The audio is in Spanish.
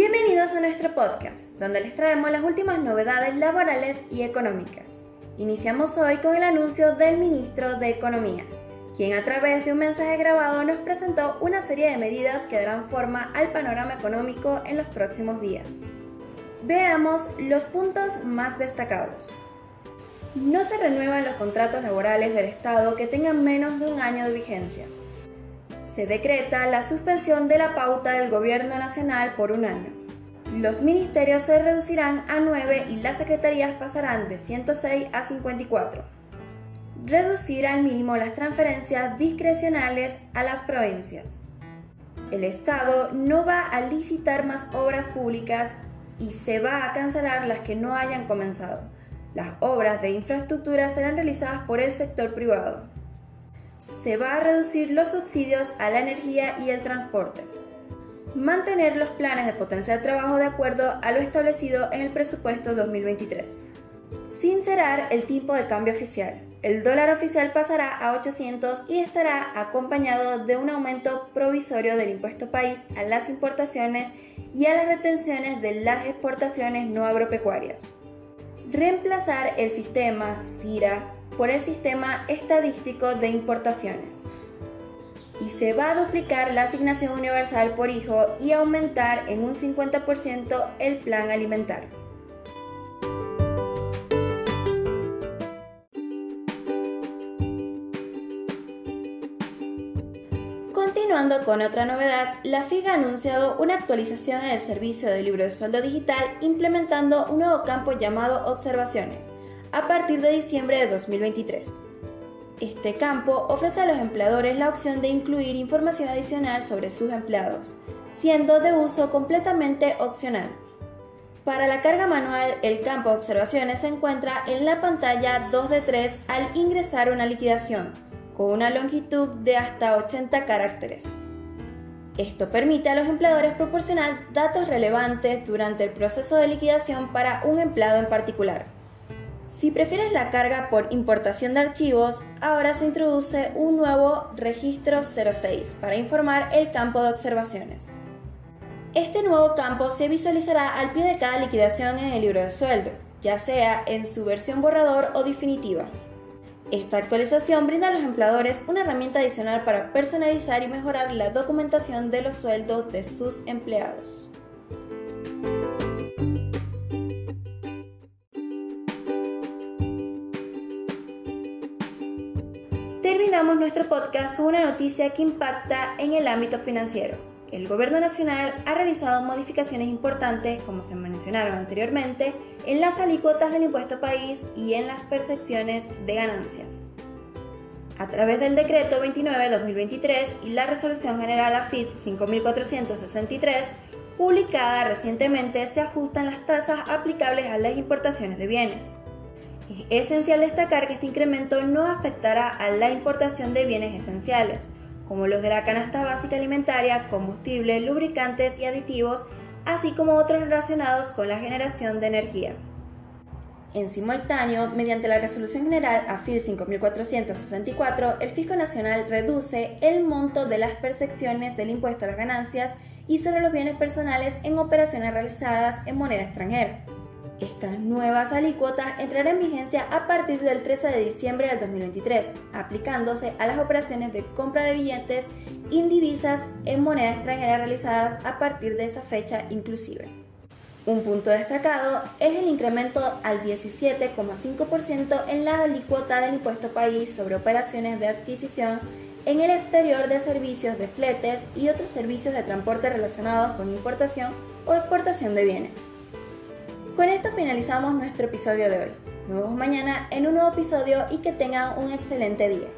Bienvenidos a nuestro podcast, donde les traemos las últimas novedades laborales y económicas. Iniciamos hoy con el anuncio del ministro de Economía, quien a través de un mensaje grabado nos presentó una serie de medidas que darán forma al panorama económico en los próximos días. Veamos los puntos más destacados. No se renuevan los contratos laborales del Estado que tengan menos de un año de vigencia. Se decreta la suspensión de la pauta del Gobierno Nacional por un año. Los ministerios se reducirán a 9 y las secretarías pasarán de 106 a 54. Reducir al mínimo las transferencias discrecionales a las provincias. El Estado no va a licitar más obras públicas y se va a cancelar las que no hayan comenzado. Las obras de infraestructura serán realizadas por el sector privado. Se va a reducir los subsidios a la energía y el transporte. Mantener los planes de potenciar trabajo de acuerdo a lo establecido en el presupuesto 2023. Sincerar el tipo de cambio oficial. El dólar oficial pasará a 800 y estará acompañado de un aumento provisorio del impuesto país a las importaciones y a las retenciones de las exportaciones no agropecuarias reemplazar el sistema CIRA por el sistema estadístico de importaciones. Y se va a duplicar la asignación universal por hijo y aumentar en un 50% el plan alimentario. Continuando con otra novedad, la FIG ha anunciado una actualización en el servicio de libro de sueldo digital implementando un nuevo campo llamado Observaciones, a partir de diciembre de 2023. Este campo ofrece a los empleadores la opción de incluir información adicional sobre sus empleados, siendo de uso completamente opcional. Para la carga manual, el campo Observaciones se encuentra en la pantalla 2 de 3 al ingresar una liquidación con una longitud de hasta 80 caracteres. Esto permite a los empleadores proporcionar datos relevantes durante el proceso de liquidación para un empleado en particular. Si prefieres la carga por importación de archivos, ahora se introduce un nuevo registro 06 para informar el campo de observaciones. Este nuevo campo se visualizará al pie de cada liquidación en el libro de sueldo, ya sea en su versión borrador o definitiva. Esta actualización brinda a los empleadores una herramienta adicional para personalizar y mejorar la documentación de los sueldos de sus empleados. Terminamos nuestro podcast con una noticia que impacta en el ámbito financiero el Gobierno Nacional ha realizado modificaciones importantes, como se mencionaron anteriormente, en las alícuotas del impuesto país y en las percepciones de ganancias. A través del Decreto 29-2023 y la Resolución General AFIT 5463, publicada recientemente, se ajustan las tasas aplicables a las importaciones de bienes. Es esencial destacar que este incremento no afectará a la importación de bienes esenciales, como los de la canasta básica alimentaria, combustible, lubricantes y aditivos, así como otros relacionados con la generación de energía. En simultáneo, mediante la Resolución General AFIL 5464, el Fisco Nacional reduce el monto de las percepciones del impuesto a las ganancias y sobre los bienes personales en operaciones realizadas en moneda extranjera. Estas nuevas alícuotas entrarán en vigencia a partir del 13 de diciembre del 2023, aplicándose a las operaciones de compra de billetes indivisas en moneda extranjera realizadas a partir de esa fecha inclusive. Un punto destacado es el incremento al 17,5% en la alícuota del impuesto país sobre operaciones de adquisición en el exterior de servicios de fletes y otros servicios de transporte relacionados con importación o exportación de bienes. Con esto finalizamos nuestro episodio de hoy. Nos vemos mañana en un nuevo episodio y que tengan un excelente día.